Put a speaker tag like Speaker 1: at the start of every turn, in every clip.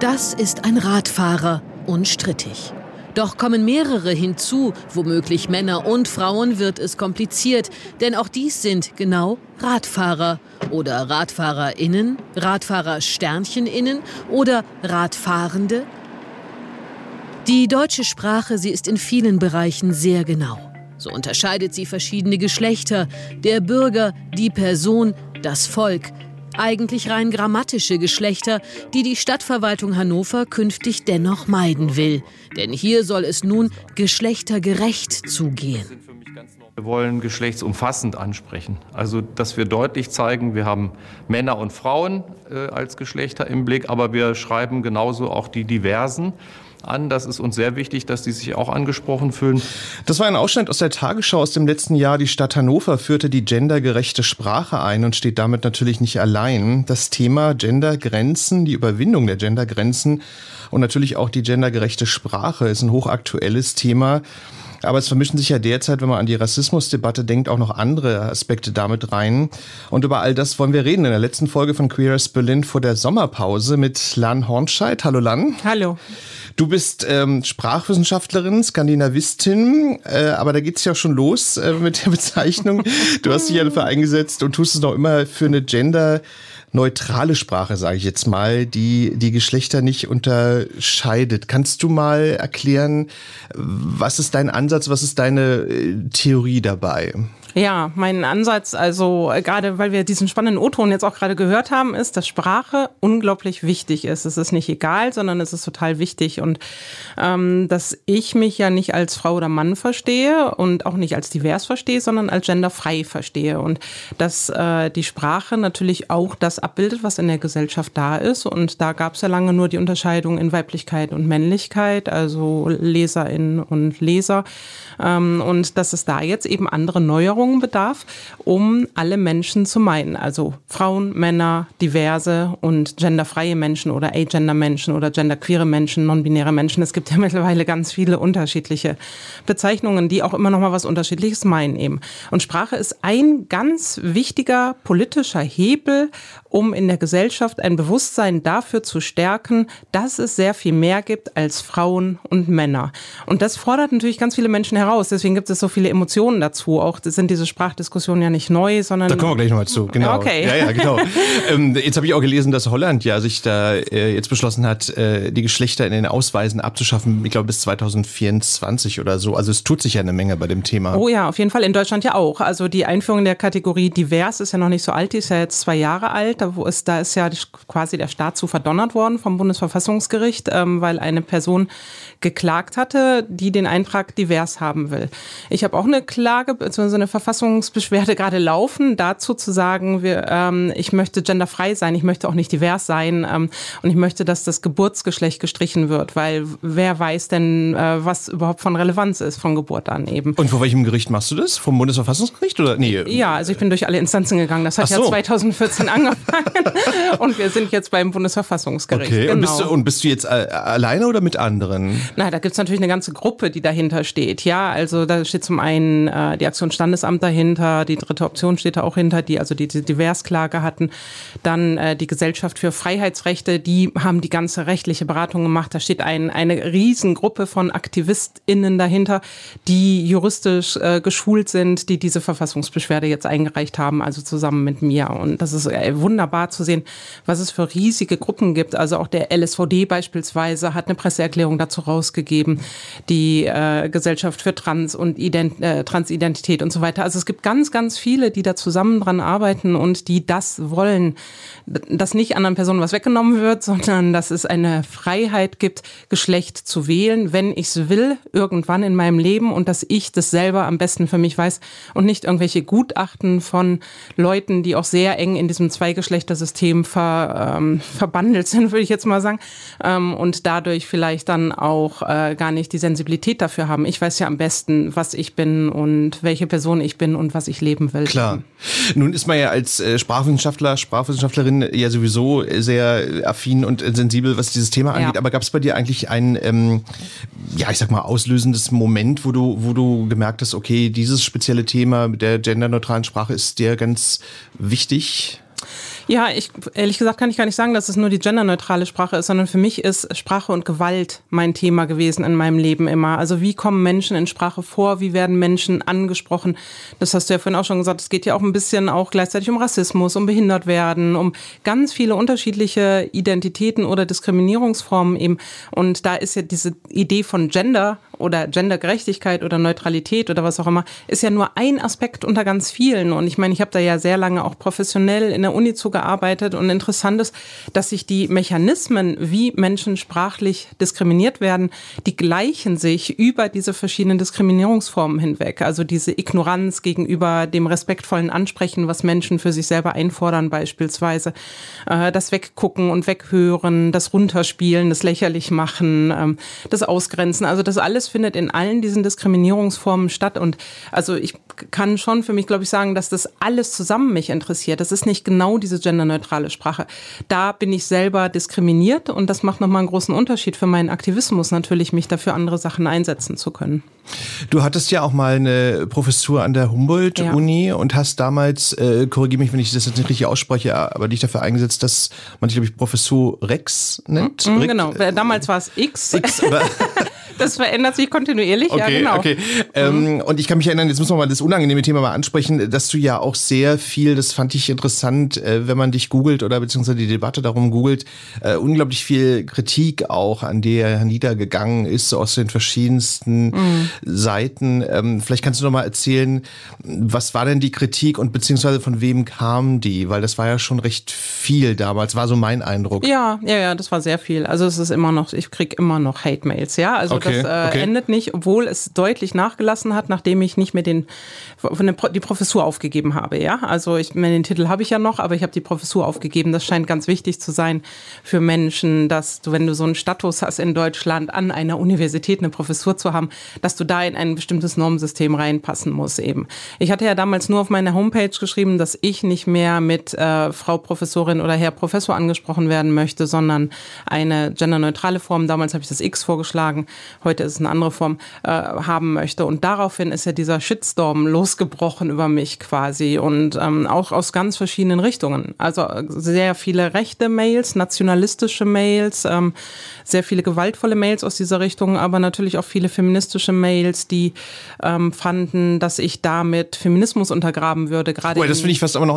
Speaker 1: Das ist ein Radfahrer, unstrittig. Doch kommen mehrere hinzu, womöglich Männer und Frauen, wird es kompliziert, denn auch dies sind genau Radfahrer oder Radfahrerinnen, Radfahrer Sterncheninnen oder Radfahrende. Die deutsche Sprache, sie ist in vielen Bereichen sehr genau. So unterscheidet sie verschiedene Geschlechter, der Bürger, die Person, das Volk, eigentlich rein grammatische Geschlechter, die die Stadtverwaltung Hannover künftig dennoch meiden will. Denn hier soll es nun geschlechtergerecht zugehen.
Speaker 2: Wir wollen geschlechtsumfassend ansprechen. Also, dass wir deutlich zeigen, wir haben Männer und Frauen äh, als Geschlechter im Blick, aber wir schreiben genauso auch die Diversen an. Das ist uns sehr wichtig, dass die sich auch angesprochen fühlen.
Speaker 3: Das war ein Ausschnitt aus der Tagesschau aus dem letzten Jahr. Die Stadt Hannover führte die gendergerechte Sprache ein und steht damit natürlich nicht allein. Das Thema Gendergrenzen, die Überwindung der Gendergrenzen und natürlich auch die gendergerechte Sprache ist ein hochaktuelles Thema. Aber es vermischen sich ja derzeit, wenn man an die Rassismusdebatte denkt, auch noch andere Aspekte damit rein. Und über all das wollen wir reden in der letzten Folge von Queer as Berlin vor der Sommerpause mit Lan Hornscheid. Hallo Lan.
Speaker 4: Hallo.
Speaker 3: Du bist ähm, Sprachwissenschaftlerin, Skandinavistin, äh, aber da geht's ja schon los äh, mit der Bezeichnung. Du hast dich ja dafür eingesetzt und tust es noch immer für eine Gender neutrale Sprache, sage ich jetzt mal, die die Geschlechter nicht unterscheidet. Kannst du mal erklären, was ist dein Ansatz, was ist deine äh, Theorie dabei?
Speaker 4: Ja, mein Ansatz, also äh, gerade weil wir diesen spannenden O-Ton jetzt auch gerade gehört haben, ist, dass Sprache unglaublich wichtig ist. Es ist nicht egal, sondern es ist total wichtig. Und ähm, dass ich mich ja nicht als Frau oder Mann verstehe und auch nicht als divers verstehe, sondern als genderfrei verstehe. Und dass äh, die Sprache natürlich auch das abbildet, was in der Gesellschaft da ist. Und da gab es ja lange nur die Unterscheidung in Weiblichkeit und Männlichkeit, also Leserinnen und Leser. Ähm, und dass es da jetzt eben andere Neuerungen Änderungen bedarf, um alle Menschen zu meinen. Also Frauen, Männer, diverse und genderfreie Menschen oder agender-Menschen oder genderqueere Menschen, non-binäre Menschen. Es gibt ja mittlerweile ganz viele unterschiedliche Bezeichnungen, die auch immer noch mal was Unterschiedliches meinen eben. Und Sprache ist ein ganz wichtiger politischer Hebel, um in der Gesellschaft ein Bewusstsein dafür zu stärken, dass es sehr viel mehr gibt als Frauen und Männer. Und das fordert natürlich ganz viele Menschen heraus. Deswegen gibt es so viele Emotionen dazu. Auch das sind diese Sprachdiskussionen ja nicht neu, sondern.
Speaker 3: Da kommen wir gleich nochmal zu. Genau.
Speaker 4: Okay.
Speaker 3: Ja, ja, genau. ähm, jetzt habe ich auch gelesen, dass Holland ja sich da äh, jetzt beschlossen hat, äh, die Geschlechter in den Ausweisen abzuschaffen. Ich glaube bis 2024 oder so. Also es tut sich ja eine Menge bei dem Thema.
Speaker 4: Oh ja, auf jeden Fall. In Deutschland ja auch. Also die Einführung der Kategorie divers ist ja noch nicht so alt. Die ist ja jetzt zwei Jahre alt da, wo ist, da ist ja quasi der Staat zu verdonnert worden vom Bundesverfassungsgericht, ähm, weil eine Person geklagt hatte, die den Eintrag divers haben will. Ich habe auch eine Klage bzw. eine Verfassungsbeschwerde gerade laufen, dazu zu sagen, wir, ähm, ich möchte genderfrei sein, ich möchte auch nicht divers sein ähm, und ich möchte, dass das Geburtsgeschlecht gestrichen wird, weil wer weiß denn, äh, was überhaupt von Relevanz ist von Geburt an eben.
Speaker 3: Und vor welchem Gericht machst du das? Vom Bundesverfassungsgericht oder nee?
Speaker 4: Ja, also ich bin durch alle Instanzen gegangen. Das hat so. ja 2014 angefangen und wir sind jetzt beim Bundesverfassungsgericht.
Speaker 3: Okay.
Speaker 4: Genau.
Speaker 3: Und, bist du, und bist du jetzt äh, alleine oder mit anderen?
Speaker 4: Na, da gibt's natürlich eine ganze Gruppe, die dahinter steht. Ja, also da steht zum einen äh, die Aktion Standesamt dahinter, die dritte Option steht da auch hinter, die also die, die Diversklage hatten. Dann äh, die Gesellschaft für Freiheitsrechte, die haben die ganze rechtliche Beratung gemacht. Da steht ein, eine Riesengruppe von AktivistInnen dahinter, die juristisch äh, geschult sind, die diese Verfassungsbeschwerde jetzt eingereicht haben, also zusammen mit mir. Und das ist äh, wunderbar zu sehen, was es für riesige Gruppen gibt. Also auch der LSVD beispielsweise hat eine Presseerklärung dazu rausgegeben, die äh, Gesellschaft für Trans und Ident äh, Transidentität und so weiter. Weiter. Also es gibt ganz, ganz viele, die da zusammen dran arbeiten und die das wollen, dass nicht anderen Personen was weggenommen wird, sondern dass es eine Freiheit gibt, Geschlecht zu wählen, wenn ich es will, irgendwann in meinem Leben und dass ich das selber am besten für mich weiß und nicht irgendwelche Gutachten von Leuten, die auch sehr eng in diesem Zweigeschlechtersystem ver, ähm, verbandelt sind, würde ich jetzt mal sagen, ähm, und dadurch vielleicht dann auch äh, gar nicht die Sensibilität dafür haben. Ich weiß ja am besten, was ich bin und welche Person ich bin und was ich leben will.
Speaker 3: Klar. Nun ist man ja als äh, Sprachwissenschaftler, Sprachwissenschaftlerin ja sowieso sehr affin und sensibel, was dieses Thema angeht. Ja. Aber gab es bei dir eigentlich ein, ähm, ja, ich sag mal, auslösendes Moment, wo du, wo du gemerkt hast, okay, dieses spezielle Thema mit der genderneutralen Sprache ist dir ganz wichtig?
Speaker 4: Ja, ich ehrlich gesagt kann ich gar nicht sagen, dass es nur die genderneutrale Sprache ist, sondern für mich ist Sprache und Gewalt mein Thema gewesen in meinem Leben immer. Also wie kommen Menschen in Sprache vor? Wie werden Menschen angesprochen? Das hast du ja vorhin auch schon gesagt. Es geht ja auch ein bisschen auch gleichzeitig um Rassismus, um Behindertwerden, um ganz viele unterschiedliche Identitäten oder Diskriminierungsformen eben. Und da ist ja diese Idee von Gender oder Gendergerechtigkeit oder Neutralität oder was auch immer, ist ja nur ein Aspekt unter ganz vielen. Und ich meine, ich habe da ja sehr lange auch professionell in der Uni zugearbeitet und interessant ist, dass sich die Mechanismen, wie Menschen sprachlich diskriminiert werden, die gleichen sich über diese verschiedenen Diskriminierungsformen hinweg. Also diese Ignoranz gegenüber dem respektvollen Ansprechen, was Menschen für sich selber einfordern beispielsweise, äh, das Weggucken und Weghören, das Runterspielen, das lächerlich machen, ähm, das Ausgrenzen. Also das alles findet in allen diesen Diskriminierungsformen statt. Und also ich kann schon für mich, glaube ich, sagen, dass das alles zusammen mich interessiert. Das ist nicht genau diese genderneutrale Sprache. Da bin ich selber diskriminiert und das macht nochmal einen großen Unterschied für meinen Aktivismus natürlich, mich dafür andere Sachen einsetzen zu können.
Speaker 3: Du hattest ja auch mal eine Professur an der Humboldt-Uni ja. und hast damals, äh, korrigiere mich, wenn ich das jetzt nicht richtig ausspreche, aber dich dafür eingesetzt, dass man dich, glaube ich, Professur Rex nennt.
Speaker 4: Mhm, genau, damals war es X. X Das verändert sich kontinuierlich,
Speaker 3: okay,
Speaker 4: ja, genau.
Speaker 3: Okay. Ähm, und ich kann mich erinnern, jetzt müssen wir mal das unangenehme Thema mal ansprechen, dass du ja auch sehr viel, das fand ich interessant, äh, wenn man dich googelt oder beziehungsweise die Debatte darum googelt, äh, unglaublich viel Kritik auch an der niedergegangen ist, aus den verschiedensten mhm. Seiten. Ähm, vielleicht kannst du noch mal erzählen, was war denn die Kritik und beziehungsweise von wem kam die? Weil das war ja schon recht viel damals, war so mein Eindruck.
Speaker 4: Ja, ja, ja, das war sehr viel. Also es ist immer noch, ich krieg immer noch Hate-Mails, ja. Also okay okay, das äh, okay. endet nicht, obwohl es deutlich nachgelassen hat, nachdem ich nicht mehr den, die Professur aufgegeben habe. Ja, also ich meine, den Titel habe ich ja noch, aber ich habe die Professur aufgegeben. Das scheint ganz wichtig zu sein für Menschen, dass du, wenn du so einen Status hast in Deutschland, an einer Universität eine Professur zu haben, dass du da in ein bestimmtes Normsystem reinpassen musst eben. Ich hatte ja damals nur auf meiner Homepage geschrieben, dass ich nicht mehr mit äh, Frau Professorin oder Herr Professor angesprochen werden möchte, sondern eine genderneutrale Form. Damals habe ich das X vorgeschlagen heute ist es eine andere Form, äh, haben möchte. Und daraufhin ist ja dieser Shitstorm losgebrochen über mich quasi und ähm, auch aus ganz verschiedenen Richtungen. Also äh, sehr viele rechte Mails, nationalistische Mails, ähm, sehr viele gewaltvolle Mails aus dieser Richtung, aber natürlich auch viele feministische Mails, die ähm, fanden, dass ich damit Feminismus untergraben würde. Gerade
Speaker 3: oh, das finde ich fast aber noch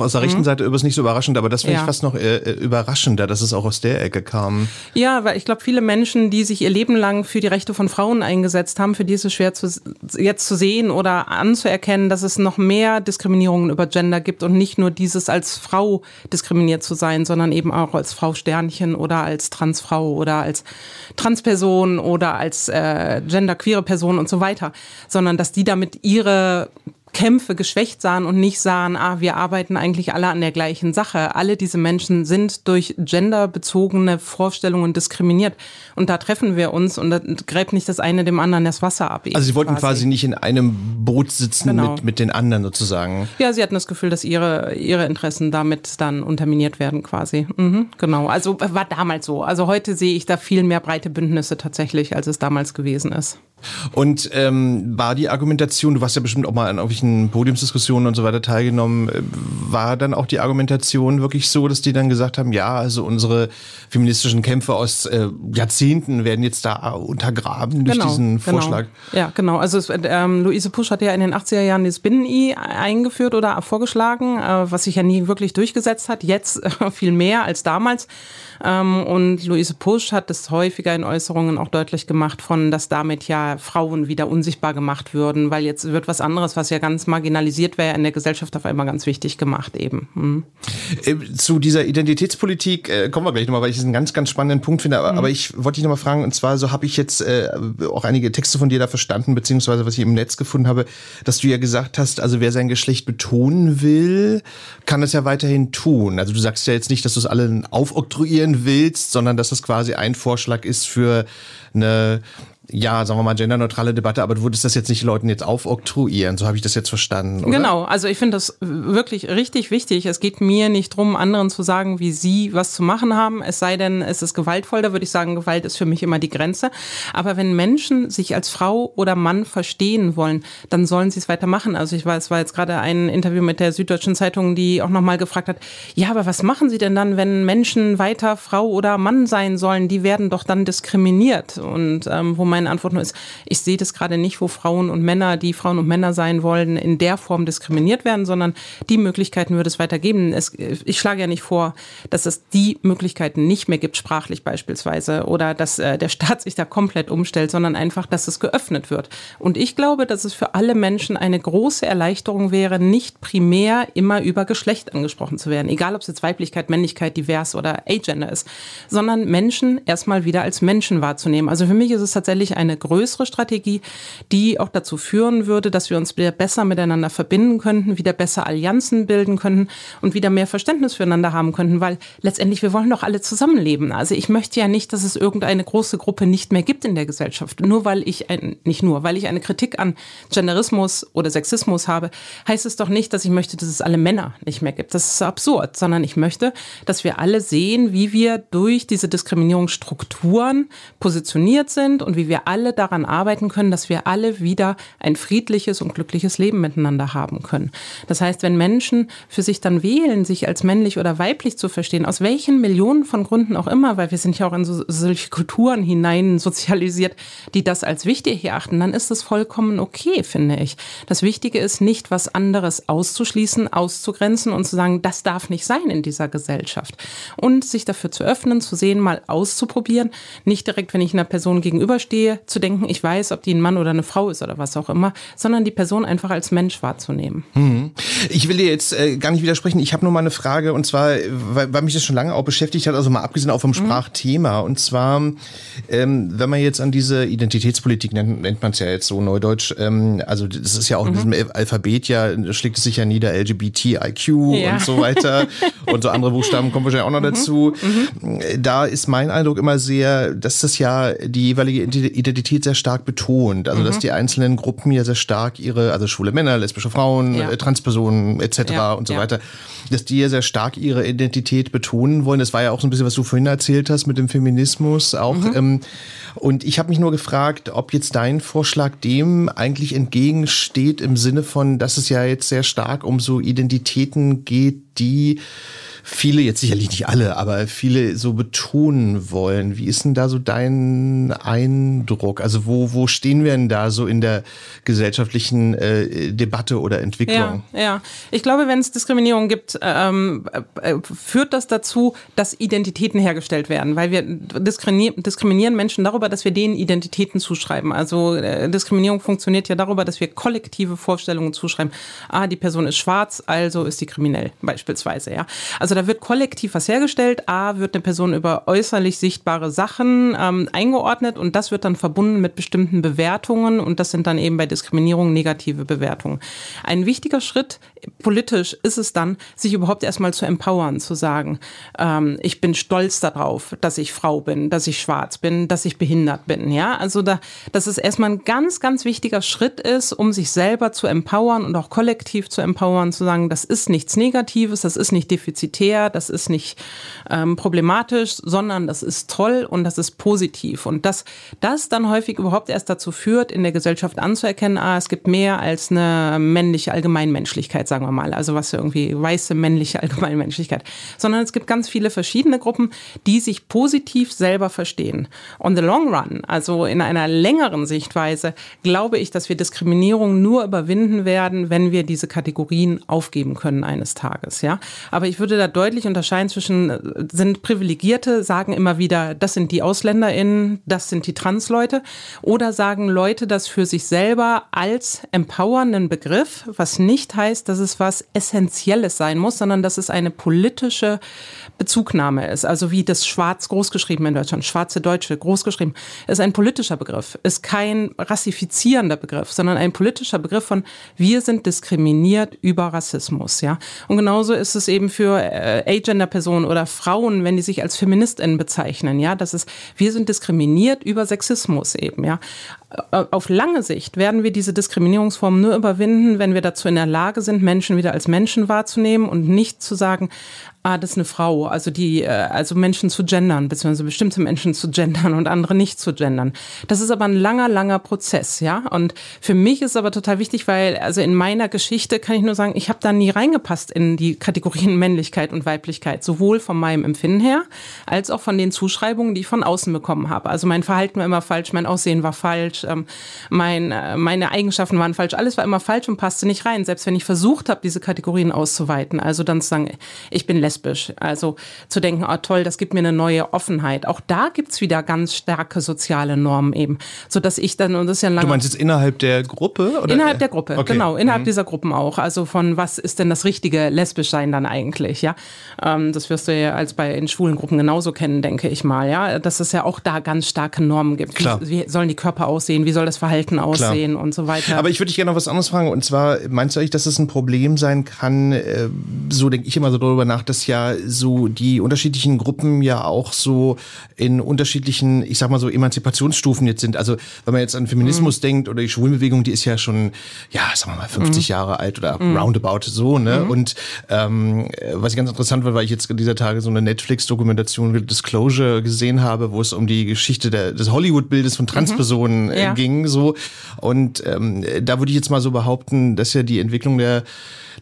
Speaker 3: aus der rechten mhm. Seite übrigens nicht so überraschend, aber das finde ja. ich fast noch äh, überraschender, dass es auch aus der Ecke kam.
Speaker 4: Ja, weil ich glaube, viele Menschen, die sich ihr Leben lang für die Rechte von Frauen eingesetzt haben, für die ist es schwer zu, jetzt zu sehen oder anzuerkennen, dass es noch mehr Diskriminierungen über Gender gibt und nicht nur dieses als Frau diskriminiert zu sein, sondern eben auch als Frau Sternchen oder als Transfrau oder als Transperson oder als äh, genderqueere Person und so weiter, sondern dass die damit ihre Kämpfe geschwächt sahen und nicht sahen, ah, wir arbeiten eigentlich alle an der gleichen Sache. Alle diese Menschen sind durch genderbezogene Vorstellungen diskriminiert. Und da treffen wir uns und da gräbt nicht das eine dem anderen das Wasser ab.
Speaker 3: Also sie wollten quasi. quasi, nicht in einem Boot sitzen genau. mit, mit den anderen sozusagen.
Speaker 4: Ja, sie hatten das Gefühl, dass ihre, ihre Interessen damit dann unterminiert werden quasi. Mhm, genau. Also war damals so. Also heute sehe ich da viel mehr breite Bündnisse tatsächlich, als es damals gewesen ist.
Speaker 3: Und ähm, war die Argumentation, du warst ja bestimmt auch mal an irgendwelchen Podiumsdiskussionen und so weiter teilgenommen, äh, war dann auch die Argumentation wirklich so, dass die dann gesagt haben, ja, also unsere feministischen Kämpfe aus äh, Jahrzehnten werden jetzt da untergraben durch genau, diesen
Speaker 4: genau.
Speaker 3: Vorschlag?
Speaker 4: Ja, genau. Also es, ähm, Luise Pusch hat ja in den 80er Jahren das Binnen-I eingeführt oder vorgeschlagen, äh, was sich ja nie wirklich durchgesetzt hat. Jetzt äh, viel mehr als damals. Ähm, und Luise Pusch hat das häufiger in Äußerungen auch deutlich gemacht von, dass damit ja Frauen wieder unsichtbar gemacht würden, weil jetzt wird was anderes, was ja ganz marginalisiert wäre, in der Gesellschaft auf einmal ganz wichtig gemacht eben. Hm.
Speaker 3: Äh, zu dieser Identitätspolitik äh, kommen wir gleich nochmal, weil ich es einen ganz, ganz spannenden Punkt finde. Aber, mhm. aber ich wollte dich nochmal fragen, und zwar so habe ich jetzt äh, auch einige Texte von dir da verstanden, beziehungsweise was ich im Netz gefunden habe, dass du ja gesagt hast, also wer sein Geschlecht betonen will, kann es ja weiterhin tun. Also du sagst ja jetzt nicht, dass du es allen aufoktroyieren willst, sondern dass das quasi ein Vorschlag ist für eine ja, sagen wir mal, genderneutrale Debatte, aber du würdest das jetzt nicht Leuten jetzt aufoktroyieren, so habe ich das jetzt verstanden. Oder?
Speaker 4: Genau, also ich finde das wirklich richtig wichtig. Es geht mir nicht darum, anderen zu sagen, wie sie was zu machen haben, es sei denn, es ist gewaltvoll, da würde ich sagen, Gewalt ist für mich immer die Grenze. Aber wenn Menschen sich als Frau oder Mann verstehen wollen, dann sollen sie es weitermachen. Also ich weiß, es war jetzt gerade ein Interview mit der Süddeutschen Zeitung, die auch nochmal gefragt hat, ja, aber was machen sie denn dann, wenn Menschen weiter Frau oder Mann sein sollen? Die werden doch dann diskriminiert. Und ähm, wo mein meine Antwort nur ist, ich sehe das gerade nicht, wo Frauen und Männer, die Frauen und Männer sein wollen, in der Form diskriminiert werden, sondern die Möglichkeiten würde es weitergeben. Es, ich schlage ja nicht vor, dass es die Möglichkeiten nicht mehr gibt, sprachlich beispielsweise, oder dass äh, der Staat sich da komplett umstellt, sondern einfach, dass es geöffnet wird. Und ich glaube, dass es für alle Menschen eine große Erleichterung wäre, nicht primär immer über Geschlecht angesprochen zu werden, egal ob es jetzt Weiblichkeit, Männlichkeit, divers oder Agender ist, sondern Menschen erstmal wieder als Menschen wahrzunehmen. Also für mich ist es tatsächlich sicherlich eine größere Strategie, die auch dazu führen würde, dass wir uns wieder besser miteinander verbinden könnten, wieder besser Allianzen bilden könnten und wieder mehr Verständnis füreinander haben könnten, weil letztendlich wir wollen doch alle zusammenleben. Also ich möchte ja nicht, dass es irgendeine große Gruppe nicht mehr gibt in der Gesellschaft. Nur weil ich, ein, nicht nur, weil ich eine Kritik an Genderismus oder Sexismus habe, heißt es doch nicht, dass ich möchte, dass es alle Männer nicht mehr gibt. Das ist absurd, sondern ich möchte, dass wir alle sehen, wie wir durch diese Diskriminierungsstrukturen positioniert sind und wie wir alle daran arbeiten können, dass wir alle wieder ein friedliches und glückliches Leben miteinander haben können. Das heißt, wenn Menschen für sich dann wählen, sich als männlich oder weiblich zu verstehen, aus welchen Millionen von Gründen auch immer, weil wir sind ja auch in so, solche Kulturen hinein sozialisiert, die das als wichtig erachten, dann ist das vollkommen okay, finde ich. Das Wichtige ist nicht, was anderes auszuschließen, auszugrenzen und zu sagen, das darf nicht sein in dieser Gesellschaft. Und sich dafür zu öffnen, zu sehen, mal auszuprobieren, nicht direkt, wenn ich einer Person gegenüberstehe, stehe, zu denken, ich weiß, ob die ein Mann oder eine Frau ist oder was auch immer, sondern die Person einfach als Mensch wahrzunehmen.
Speaker 3: Mhm. Ich will dir jetzt äh, gar nicht widersprechen. Ich habe nur mal eine Frage und zwar, weil, weil mich das schon lange auch beschäftigt hat, also mal abgesehen auch vom mhm. Sprachthema. Mhm. Und zwar, ähm, wenn man jetzt an diese Identitätspolitik nennt, nennt man es ja jetzt so neudeutsch, ähm, also das ist ja auch mhm. in diesem Alphabet ja, schlägt es sich ja nieder, LGBTIQ ja. und so weiter und so andere Buchstaben kommen wahrscheinlich auch noch mhm. dazu. Mhm. Da ist mein Eindruck immer sehr, dass das ja die jeweilige Identität sehr stark betont. Also, mhm. dass die einzelnen Gruppen ja sehr stark ihre, also schwule Männer, lesbische Frauen, ja. Äh, Transpersonen etc. Ja. und so ja. weiter, dass die ja sehr stark ihre Identität betonen wollen. Das war ja auch so ein bisschen, was du vorhin erzählt hast mit dem Feminismus auch. Mhm. Ähm, und ich habe mich nur gefragt, ob jetzt dein Vorschlag dem eigentlich entgegensteht im Sinne von, dass es ja jetzt sehr stark um so Identitäten geht, die viele, jetzt sicherlich nicht alle, aber viele so betonen wollen. Wie ist denn da so dein Eindruck? Also wo, wo stehen wir denn da so in der gesellschaftlichen äh, Debatte oder Entwicklung?
Speaker 4: Ja, ja. ich glaube, wenn es Diskriminierung gibt, ähm, äh, führt das dazu, dass Identitäten hergestellt werden, weil wir diskriminieren, diskriminieren Menschen darüber, dass wir denen Identitäten zuschreiben. Also äh, Diskriminierung funktioniert ja darüber, dass wir kollektive Vorstellungen zuschreiben. Ah, die Person ist schwarz, also ist sie kriminell, beispielsweise. Ja, also also da wird kollektiv was hergestellt. A, wird eine Person über äußerlich sichtbare Sachen ähm, eingeordnet und das wird dann verbunden mit bestimmten Bewertungen und das sind dann eben bei Diskriminierung negative Bewertungen. Ein wichtiger Schritt politisch ist es dann, sich überhaupt erstmal zu empowern, zu sagen, ähm, ich bin stolz darauf, dass ich Frau bin, dass ich schwarz bin, dass ich behindert bin. Ja, also da, dass es erstmal ein ganz, ganz wichtiger Schritt ist, um sich selber zu empowern und auch kollektiv zu empowern, zu sagen, das ist nichts Negatives, das ist nicht defizitär elitär, das ist nicht ähm, problematisch, sondern das ist toll und das ist positiv. Und dass das dann häufig überhaupt erst dazu führt, in der Gesellschaft anzuerkennen, ah, es gibt mehr als eine männliche Allgemeinmenschlichkeit, sagen wir mal. Also was irgendwie weiße männliche Allgemeinmenschlichkeit. Sondern es gibt ganz viele verschiedene Gruppen, die sich positiv selber verstehen. On the long run, also in einer längeren Sichtweise, glaube ich, dass wir Diskriminierung nur überwinden werden, wenn wir diese Kategorien aufgeben können eines Tages. Ja, aber ich würde da deutlich unterscheiden zwischen, äh, sind Privilegierte, sagen immer wieder, das sind die AusländerInnen, das sind die Transleute, oder sagen Leute das für sich selber als empowernden Begriff, was nicht heißt, dass es was Essentielles sein muss, sondern dass es eine politische Bezugnahme ist. Also wie das Schwarz großgeschrieben in Deutschland, schwarze Deutsche großgeschrieben, ist ein politischer Begriff, ist kein rassifizierender Begriff, sondern ein politischer Begriff von wir sind diskriminiert über Rassismus, ja. Und genauso ist es eben für äh, Agender-Personen oder Frauen, wenn die sich als FeministInnen bezeichnen, ja. Das ist, wir sind diskriminiert über Sexismus eben, ja. Äh, auf lange Sicht werden wir diese Diskriminierungsform nur überwinden, wenn wir dazu in der Lage sind, Menschen wieder als Menschen wahrzunehmen und nicht zu sagen, ah, das ist eine Frau, also die, äh, also Menschen zu gendern, beziehungsweise bestimmte Menschen zu gendern und andere nicht zu gendern. Das ist aber ein langer, langer Prozess, ja. Und für mich ist aber total wichtig, weil, also in meiner Geschichte kann ich nur sagen, ich habe da nie reingepasst in die Kategorien Männlichkeit und Weiblichkeit, sowohl von meinem Empfinden her, als auch von den Zuschreibungen, die ich von außen bekommen habe. Also mein Verhalten war immer falsch, mein Aussehen war falsch, ähm, mein, äh, meine Eigenschaften waren falsch, alles war immer falsch und passte nicht rein, selbst wenn ich versucht habe, diese Kategorien auszuweiten. Also dann zu sagen, ich bin lesbisch. Also zu denken, oh toll, das gibt mir eine neue Offenheit. Auch da gibt's wieder ganz starke soziale Normen eben. So dass ich dann, und das ist ja ein
Speaker 3: Du meinst jetzt innerhalb der Gruppe?
Speaker 4: Oder? Innerhalb der Gruppe, okay. genau. Innerhalb mhm. dieser Gruppen auch. Also von was ist denn das richtige lesbisch sein dann eigentlich, ja? Ähm, das wirst du ja als bei in schwulen Gruppen genauso kennen, denke ich mal, ja. Dass es ja auch da ganz starke Normen gibt. Klar. Wie, wie sollen die Körper aussehen? Wie soll das Verhalten aussehen Klar. und so weiter?
Speaker 3: Aber ich würde dich gerne noch was anderes fragen. Und zwar, meinst du eigentlich, dass es ein Problem sein kann, äh, so denke ich immer so darüber nach, dass ja so die unterschiedlichen Gruppen ja auch so in unterschiedlichen, ich sag mal so Emanzipationsstufen jetzt sind. Also wenn man jetzt an Feminismus mhm. denkt oder die Schwulenbewegung, die ist ja schon, ja, sagen wir mal 50 mhm. Jahre alt oder mhm. roundabout so, ne? Mhm. Und ähm, was ich ganz interessant war, weil ich jetzt dieser Tage so eine Netflix-Dokumentation Disclosure gesehen habe, wo es um die Geschichte der, des Hollywood-Bildes von Transpersonen mhm. Ja. ging, so. Und ähm, da würde ich jetzt mal so behaupten, dass ja die Entwicklung der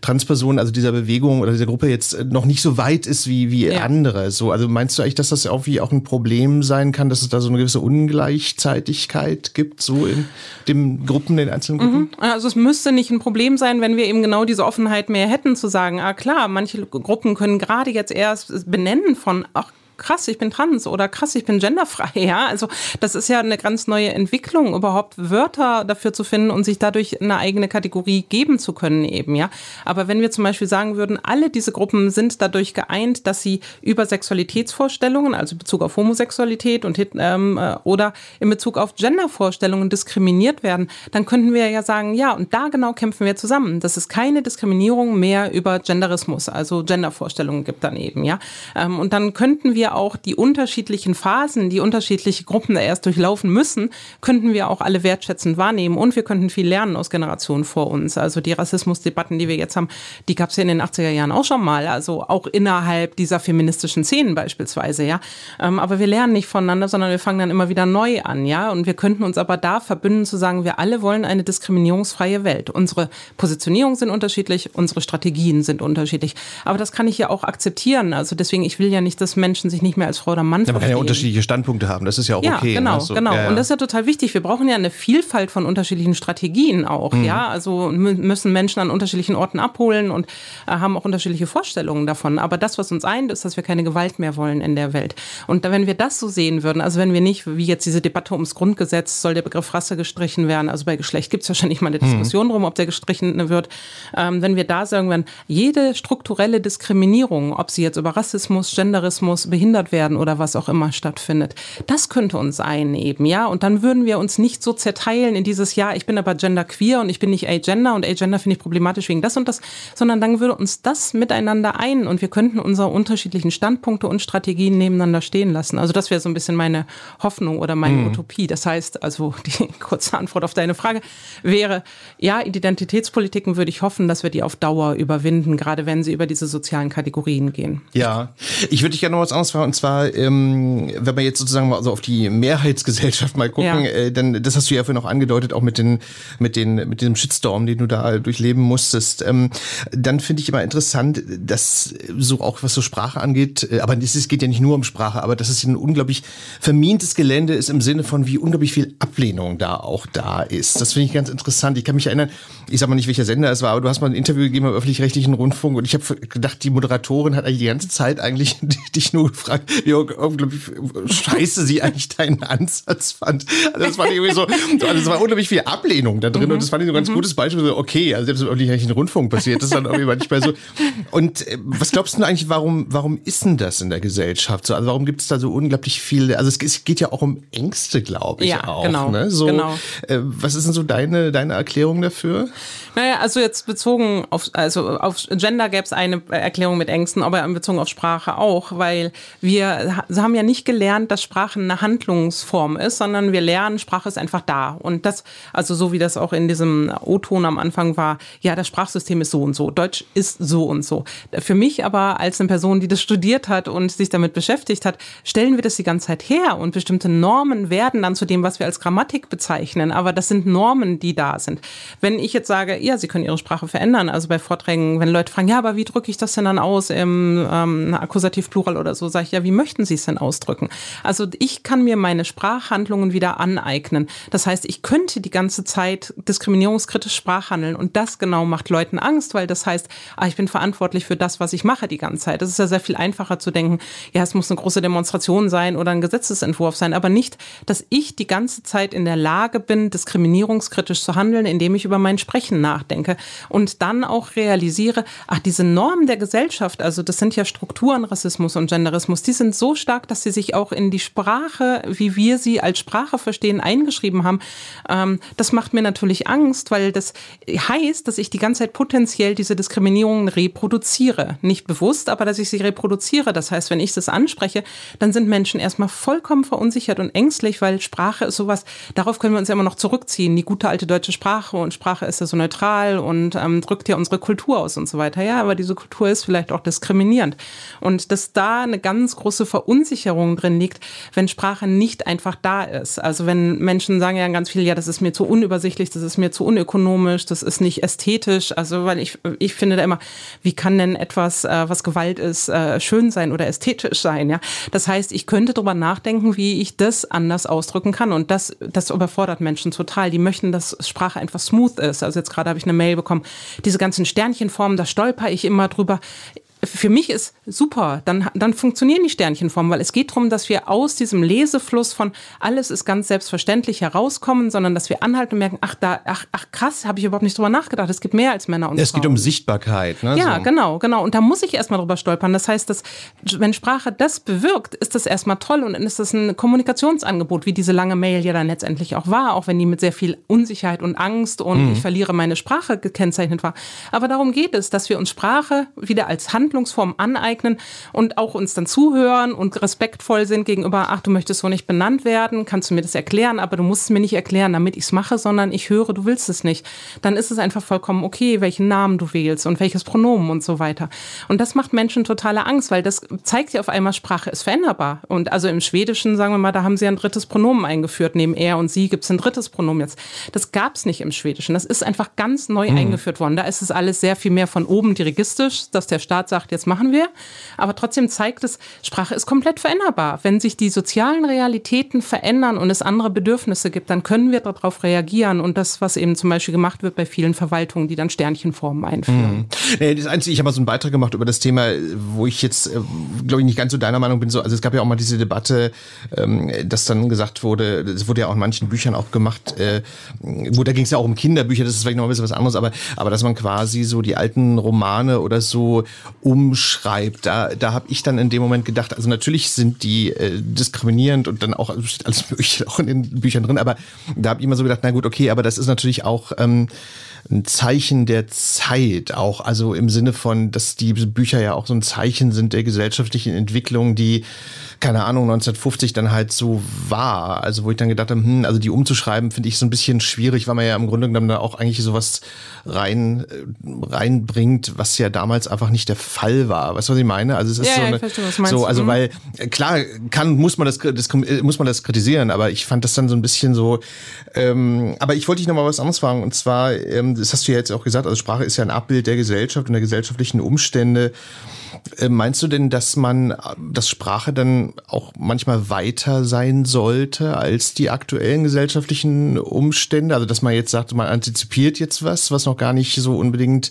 Speaker 3: Transpersonen, also dieser Bewegung oder dieser Gruppe jetzt noch nicht so weit ist wie, wie ja. andere. So, also meinst du eigentlich, dass das irgendwie auch ein Problem sein kann, dass es da so eine gewisse Ungleichzeitigkeit gibt, so in den Gruppen, den einzelnen Gruppen? Mhm.
Speaker 4: Also es müsste nicht ein Problem sein, wenn wir eben genau diese Offenheit mehr hätten, zu sagen, ah klar, manche Gruppen können gerade jetzt erst benennen von, ach krass, ich bin trans oder krass, ich bin genderfrei. Ja, also das ist ja eine ganz neue Entwicklung, überhaupt Wörter dafür zu finden und sich dadurch eine eigene Kategorie geben zu können eben. Ja, aber wenn wir zum Beispiel sagen würden, alle diese Gruppen sind dadurch geeint, dass sie über Sexualitätsvorstellungen, also in Bezug auf Homosexualität und ähm, äh, oder in Bezug auf Gendervorstellungen diskriminiert werden, dann könnten wir ja sagen, ja, und da genau kämpfen wir zusammen, dass es keine Diskriminierung mehr über Genderismus, also Gendervorstellungen gibt dann eben. Ja, ähm, und dann könnten wir auch die unterschiedlichen Phasen, die unterschiedliche Gruppen da erst durchlaufen müssen, könnten wir auch alle wertschätzend wahrnehmen und wir könnten viel lernen aus Generationen vor uns. Also die Rassismusdebatten, die wir jetzt haben, die gab es ja in den 80er Jahren auch schon mal, also auch innerhalb dieser feministischen Szenen beispielsweise, ja. Ähm, aber wir lernen nicht voneinander, sondern wir fangen dann immer wieder neu an, ja. Und wir könnten uns aber da verbünden zu sagen, wir alle wollen eine diskriminierungsfreie Welt. Unsere Positionierungen sind unterschiedlich, unsere Strategien sind unterschiedlich. Aber das kann ich ja auch akzeptieren. Also deswegen, ich will ja nicht, dass Menschen sich sich nicht mehr als Frau oder Mann ja,
Speaker 3: Man kann ja unterschiedliche Standpunkte haben, das ist ja auch
Speaker 4: ja,
Speaker 3: okay.
Speaker 4: Genau, ne? so, genau. Ja, ja. Und das ist ja total wichtig. Wir brauchen ja eine Vielfalt von unterschiedlichen Strategien auch. Mhm. Ja, also müssen Menschen an unterschiedlichen Orten abholen und äh, haben auch unterschiedliche Vorstellungen davon. Aber das, was uns eint, ist, dass wir keine Gewalt mehr wollen in der Welt. Und wenn wir das so sehen würden, also wenn wir nicht, wie jetzt diese Debatte ums Grundgesetz, soll der Begriff Rasse gestrichen werden, also bei Geschlecht gibt es wahrscheinlich mal eine mhm. Diskussion mhm. drum, ob der gestrichen wird. Ähm, wenn wir da sagen würden, jede strukturelle Diskriminierung, ob sie jetzt über Rassismus, Genderismus, behindert werden oder was auch immer stattfindet. Das könnte uns eineben, ja. Und dann würden wir uns nicht so zerteilen in dieses Jahr, ich bin aber genderqueer und ich bin nicht agender und agender finde ich problematisch wegen das und das, sondern dann würde uns das miteinander ein und wir könnten unsere unterschiedlichen Standpunkte und Strategien nebeneinander stehen lassen. Also das wäre so ein bisschen meine Hoffnung oder meine mhm. Utopie. Das heißt, also die kurze Antwort auf deine Frage wäre, ja, Identitätspolitiken würde ich hoffen, dass wir die auf Dauer überwinden, gerade wenn sie über diese sozialen Kategorien gehen.
Speaker 3: Ja, ich würde dich gerne noch was anderes Petra, und zwar, ähm, wenn wir jetzt sozusagen mal so auf die Mehrheitsgesellschaft mal gucken, ja. äh, dann, das hast du ja vorhin noch angedeutet, auch mit den, mit den, mit dem Shitstorm, den du da durchleben musstest. Ähm, dann finde ich immer interessant, dass so auch was so Sprache angeht, äh, aber es geht ja nicht nur um Sprache, aber dass es ein unglaublich vermintes Gelände ist im Sinne von, wie unglaublich viel Ablehnung da auch da ist. Das finde ich ganz interessant. Ich kann mich erinnern, ich sag mal nicht, welcher Sender es war, aber du hast mal ein Interview gegeben im öffentlich-rechtlichen Rundfunk und ich habe gedacht, die Moderatorin hat eigentlich die ganze Zeit eigentlich dich nur gefragt, wie unglaublich scheiße sie eigentlich deinen Ansatz fand. Also das ich irgendwie so, also das war unglaublich viel Ablehnung da drin mhm. und das fand ich so ein ganz mhm. gutes Beispiel. So, okay, also selbst im öffentlich-rechtlichen Rundfunk passiert das dann irgendwie manchmal so. Und äh, was glaubst du eigentlich, warum, warum ist denn das in der Gesellschaft so? Also warum gibt es da so unglaublich viele, also es, es geht ja auch um Ängste, glaube ich
Speaker 4: ja,
Speaker 3: auch.
Speaker 4: Genau,
Speaker 3: ne? so,
Speaker 4: genau.
Speaker 3: Äh, was ist denn so deine, deine Erklärung dafür?
Speaker 4: Naja, also jetzt bezogen auf, also auf Gender gäbe es eine Erklärung mit Ängsten, aber bezogen auf Sprache auch, weil wir haben ja nicht gelernt, dass Sprache eine Handlungsform ist, sondern wir lernen, Sprache ist einfach da. Und das, also so wie das auch in diesem O-Ton am Anfang war, ja, das Sprachsystem ist so und so, Deutsch ist so und so. Für mich aber als eine Person, die das studiert hat und sich damit beschäftigt hat, stellen wir das die ganze Zeit her und bestimmte Normen werden dann zu dem, was wir als Grammatik bezeichnen. Aber das sind Normen, die da sind. Wenn ich jetzt sage, ja, Sie können Ihre Sprache verändern, also bei Vorträgen, wenn Leute fragen, ja, aber wie drücke ich das denn dann aus im ähm, Akkusativ Plural oder so, sage ich, ja, wie möchten Sie es denn ausdrücken? Also ich kann mir meine Sprachhandlungen wieder aneignen. Das heißt, ich könnte die ganze Zeit diskriminierungskritisch Sprachhandeln und das genau macht Leuten Angst, weil das heißt, ah, ich bin verantwortlich für das, was ich mache die ganze Zeit. Das ist ja sehr viel einfacher zu denken, ja, es muss eine große Demonstration sein oder ein Gesetzesentwurf sein, aber nicht, dass ich die ganze Zeit in der Lage bin, diskriminierungskritisch zu handeln, indem ich über mein Sprechen nachdenke und dann auch realisiere, ach, diese Normen der Gesellschaft, also das sind ja Strukturen, Rassismus und Genderismus, die sind so stark, dass sie sich auch in die Sprache, wie wir sie als Sprache verstehen, eingeschrieben haben. Ähm, das macht mir natürlich Angst, weil das heißt, dass ich die ganze Zeit potenziell diese Diskriminierungen reproduziere. Nicht bewusst, aber dass ich sie reproduziere. Das heißt, wenn ich das anspreche, dann sind Menschen erstmal vollkommen verunsichert und ängstlich, weil Sprache ist sowas, darauf können wir uns ja immer noch zurückziehen. Die gute alte deutsche Sprache und Sprache ist ja so neutral und ähm, drückt ja unsere Kultur aus und so weiter. Ja, aber diese Kultur ist vielleicht auch diskriminierend. Und dass da eine ganz große Verunsicherung drin liegt, wenn Sprache nicht einfach da ist. Also wenn Menschen sagen ja ganz viel, ja, das ist mir zu unübersichtlich, das ist mir zu unökonomisch, das ist nicht ästhetisch. Also weil ich, ich finde da immer, wie kann denn etwas, äh, was Gewalt ist, äh, schön sein oder ästhetisch sein? Ja, das heißt, ich könnte darüber nachdenken, wie ich das anders ausdrücken kann. Und das, das überfordert Menschen total. Die möchten, dass Sprache einfach smooth ist. Also jetzt gerade habe ich eine Mail bekommen, diese ganzen Sternchenformen, da stolper ich immer drüber für mich ist super, dann, dann funktionieren die Sternchenformen, weil es geht darum, dass wir aus diesem Lesefluss von alles ist ganz selbstverständlich herauskommen, sondern dass wir anhalten und merken, ach, da, ach, ach krass, habe ich überhaupt nicht drüber nachgedacht. Es gibt mehr als Männer und
Speaker 3: es
Speaker 4: Frauen.
Speaker 3: Es geht um Sichtbarkeit. Ne?
Speaker 4: Ja, so. genau, genau. Und da muss ich erstmal drüber stolpern. Das heißt, dass, wenn Sprache das bewirkt, ist das erstmal toll und dann ist das ein Kommunikationsangebot, wie diese lange Mail ja dann letztendlich auch war, auch wenn die mit sehr viel Unsicherheit und Angst und mhm. ich verliere meine Sprache gekennzeichnet war. Aber darum geht es, dass wir uns Sprache wieder als Hand Handlungsform aneignen und auch uns dann zuhören und respektvoll sind gegenüber, ach, du möchtest so nicht benannt werden, kannst du mir das erklären, aber du musst es mir nicht erklären, damit ich es mache, sondern ich höre, du willst es nicht. Dann ist es einfach vollkommen okay, welchen Namen du wählst und welches Pronomen und so weiter. Und das macht Menschen totale Angst, weil das zeigt ja auf einmal, Sprache ist veränderbar. Und also im Schwedischen, sagen wir mal, da haben sie ein drittes Pronomen eingeführt. Neben er und sie gibt es ein drittes Pronomen jetzt. Das gab es nicht im Schwedischen. Das ist einfach ganz neu mhm. eingeführt worden. Da ist es alles sehr viel mehr von oben dirigistisch, dass der Staat sagt, sagt, jetzt machen wir. Aber trotzdem zeigt es, Sprache ist komplett veränderbar. Wenn sich die sozialen Realitäten verändern und es andere Bedürfnisse gibt, dann können wir darauf reagieren. Und das, was eben zum Beispiel gemacht wird bei vielen Verwaltungen, die dann Sternchenformen einführen.
Speaker 3: Mhm. Das Einzige, ich habe mal so einen Beitrag gemacht über das Thema, wo ich jetzt, äh, glaube ich, nicht ganz so deiner Meinung bin. So, also es gab ja auch mal diese Debatte, ähm, dass dann gesagt wurde, es wurde ja auch in manchen Büchern auch gemacht, äh, wo da ging es ja auch um Kinderbücher, das ist vielleicht noch ein bisschen was anderes, aber, aber dass man quasi so die alten Romane oder so umschreibt. Da, da habe ich dann in dem Moment gedacht, also natürlich sind die äh, diskriminierend und dann auch alles mögliche auch in den Büchern drin, aber da habe ich immer so gedacht, na gut, okay, aber das ist natürlich auch ähm, ein Zeichen der Zeit auch, also im Sinne von, dass die Bücher ja auch so ein Zeichen sind der gesellschaftlichen Entwicklung, die keine Ahnung, 1950 dann halt so war. Also wo ich dann gedacht habe, hm, also die umzuschreiben, finde ich so ein bisschen schwierig, weil man ja im Grunde genommen da auch eigentlich sowas rein, äh, reinbringt, was ja damals einfach nicht der Fall war. Weißt du, was ich meine? Also es ist
Speaker 4: Ja,
Speaker 3: so
Speaker 4: ja,
Speaker 3: eine,
Speaker 4: ich verstehe, was du meinst.
Speaker 3: so, also
Speaker 4: Mhm.
Speaker 3: weil äh, klar kann muss man das, das äh, muss man das kritisieren, aber ich fand das dann so ein bisschen so. Ähm, aber ich wollte dich noch mal was anderes fragen und zwar, ähm, das hast du ja jetzt auch gesagt, also Sprache ist ja ein Abbild der Gesellschaft und der gesellschaftlichen Umstände. Äh, Meinst du denn, dass man, dass Sprache dann auch manchmal weiter sein sollte als die aktuellen gesellschaftlichen Umstände? Also, dass man jetzt sagt, man antizipiert jetzt was, was noch gar nicht so unbedingt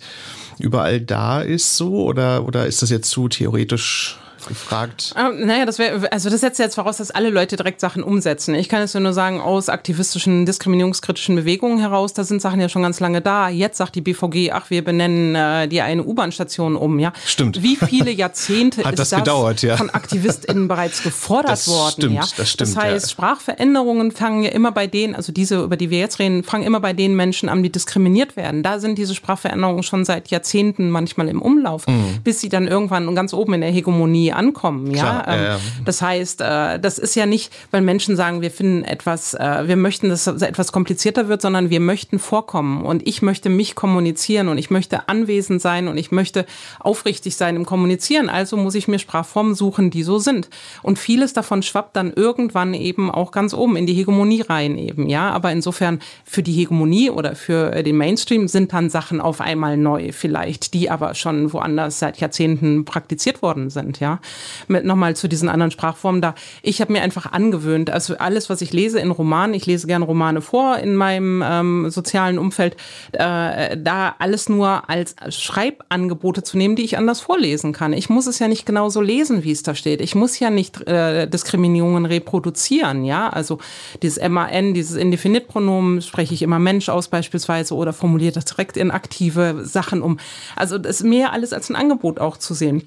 Speaker 3: überall da ist, so? Oder, oder ist das jetzt zu theoretisch gefragt?
Speaker 4: Ähm, naja, das wäre, also das setzt ja jetzt voraus, dass alle Leute direkt Sachen umsetzen. Ich kann es ja nur sagen, aus aktivistischen, diskriminierungskritischen Bewegungen heraus, da sind Sachen ja schon ganz lange da. Jetzt sagt die BVG, ach, wir benennen äh, die eine U-Bahn-Station um, ja.
Speaker 3: Stimmt.
Speaker 4: Wie viele Jahrzehnte
Speaker 3: Hat
Speaker 4: ist
Speaker 3: das gedauert, ja.
Speaker 4: von AktivistInnen bereits gefordert
Speaker 3: Das
Speaker 4: worden,
Speaker 3: stimmt,
Speaker 4: ja.
Speaker 3: das stimmt,
Speaker 4: Das heißt,
Speaker 3: ja.
Speaker 4: Sprachveränderungen fangen ja immer bei denen, also diese, über die wir jetzt reden, fangen immer bei den Menschen an, die diskriminiert werden. Da sind diese Sprachveränderungen schon seit Jahrzehnten manchmal im Umlauf, bis sie dann irgendwann ganz oben in der Hegemonie ankommen, ja.
Speaker 3: Klar, ja,
Speaker 4: Ähm,
Speaker 3: ja.
Speaker 4: Das heißt, äh, das ist ja nicht, weil Menschen sagen, wir finden etwas, äh, wir möchten, dass es etwas komplizierter wird, sondern wir möchten vorkommen und ich möchte mich kommunizieren und ich möchte anwesend sein und ich möchte aufrichtig sein im Kommunizieren. Also muss ich mir Sprachformen suchen, die so sind. Und vieles davon schwappt dann irgendwann eben auch ganz oben in die Hegemonie rein eben, ja. Aber insofern für die Hegemonie oder für äh, den Mainstream sind dann Sachen auf einmal neu vielleicht, die aber schon woanders seit Jahrzehnten praktiziert worden sind, ja. Mit nochmal zu diesen anderen Sprachformen da. Ich habe mir einfach angewöhnt, also alles, was ich lese in Romanen, ich lese gerne Romane vor in meinem ähm, sozialen Umfeld, äh, da alles nur als Schreibangebote zu nehmen, die ich anders vorlesen kann. Ich muss es ja nicht genauso lesen, wie es da steht. Ich muss ja nicht äh, Diskriminierungen reproduzieren, ja. Also dieses MAN, dieses Indefinitpronomen spreche ich immer Mensch aus beispielsweise oder formuliere das direkt in aktive Sachen um. Also das ist mehr alles als ein Angebot auch zu sehen